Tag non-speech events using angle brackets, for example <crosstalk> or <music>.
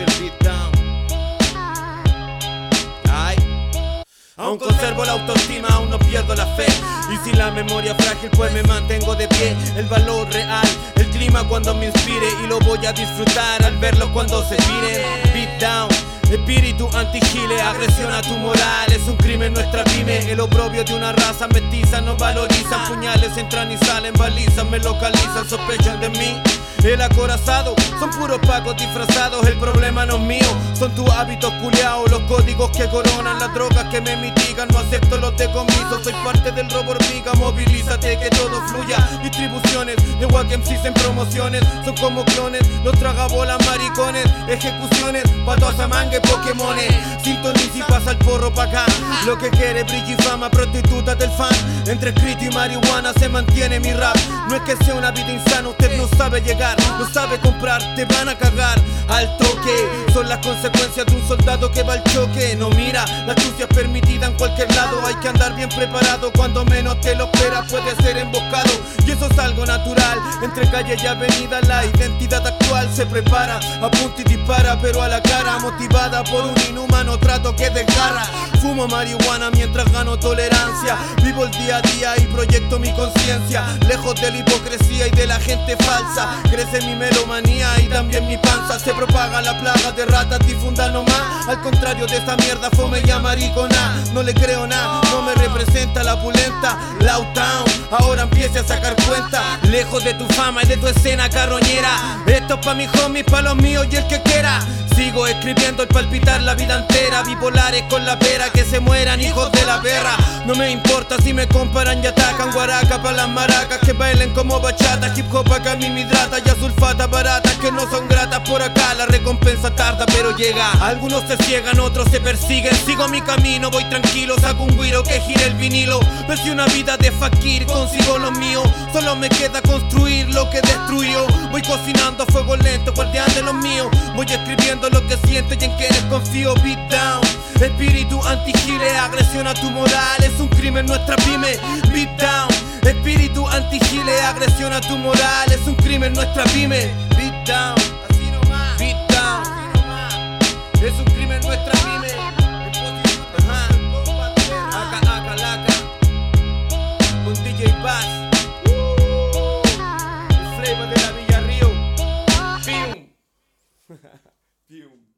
el beatdown. Ay. Aún conservo la autoestima, aún no pierdo la fe. Y sin la memoria frágil, pues me mantengo de pie. El valor real, el clima cuando me inspire. Y lo voy a disfrutar al verlo cuando se gire. Beatdown. Espíritu anti-chile, agresión a tu moral, es un crimen nuestra pyme. El oprobio de una raza mestiza nos valorizan, puñales entran y salen, balizas me localizan, sospechan de mí el acorazado son puros pacos disfrazados. El problema no es mío, son tus hábitos culeados. Los códigos que coronan, las drogas que me mitigan. No acepto los decomisos, soy parte del robo hormiga. Movilízate que todo fluya. Distribuciones de Wack MCs en promociones son como clones. Los tragabolas maricones, ejecuciones, patos a mangue, pokémones. Sintoniza y pasa el porro pa' acá. Lo que quiere brilla y fama, prostituta del fan. Entre escrito y marihuana se mantiene mi rap. No es que sea una vida insana, usted no sabe llegar no sabe comprar, te van a cagar al toque. Son las consecuencias de un soldado que va al choque. No mira, la astucia es permitida en cualquier lado. Hay que andar bien preparado, cuando menos te lo esperas puede ser emboscado. Y eso es algo natural, entre calle y avenida la identidad actual se prepara. Apunta y dispara, pero a la cara, motivada por un inhumano trato que desgarra. Fumo marihuana mientras gano tolerancia. Vivo el día a día y proyecto mi conciencia. Lejos de la hipocresía y de la gente falsa. Crece mi melomanía y también mi panza. Se propaga la plaga de ratas, difunda nomás. Al contrario de esta mierda, fome y amaricona. No le creo nada, no me representa la pulenta. Loud Town, ahora empiece a sacar cuenta. Lejos de tu fama y de tu escena carroñera. Esto es pa' mis homies, pa' los míos y el que quiera. Sigo escribiendo el palpitar la vida entera. Bipolares con la pera, que se mueran hijos de la perra. No me importa si me comparan y atacan. Guaraca pa' las maracas que bailen como bachata. Hip hop acá mi hidrata y sulfata baratas que no son gratas por acá. La recompensa tarda pero llega. Algunos se ciegan, otros se persiguen. Sigo mi camino, voy tranquilo. Saco un guiro que gire el vinilo. Pese una vida de fakir, consigo lo mío. Solo me queda construir lo que destruyó. Voy cocinando a fuego lento, guardián de los míos. Voy escribiendo lo que siento y en quienes confío, beat down. Espíritu antigile, agresión a tu moral, es un crimen nuestra pyme, beat. Espíritu anti-Chile, agresión a tu moral, es un crimen nuestra pyme. Beat down, así nomás. Beat down, así nomás. Es un crimen nuestra pyme. Ajá. Aca, aca, laca. Con DJ Bass. El flavor de la Villa Río. Pium. <laughs> Pium.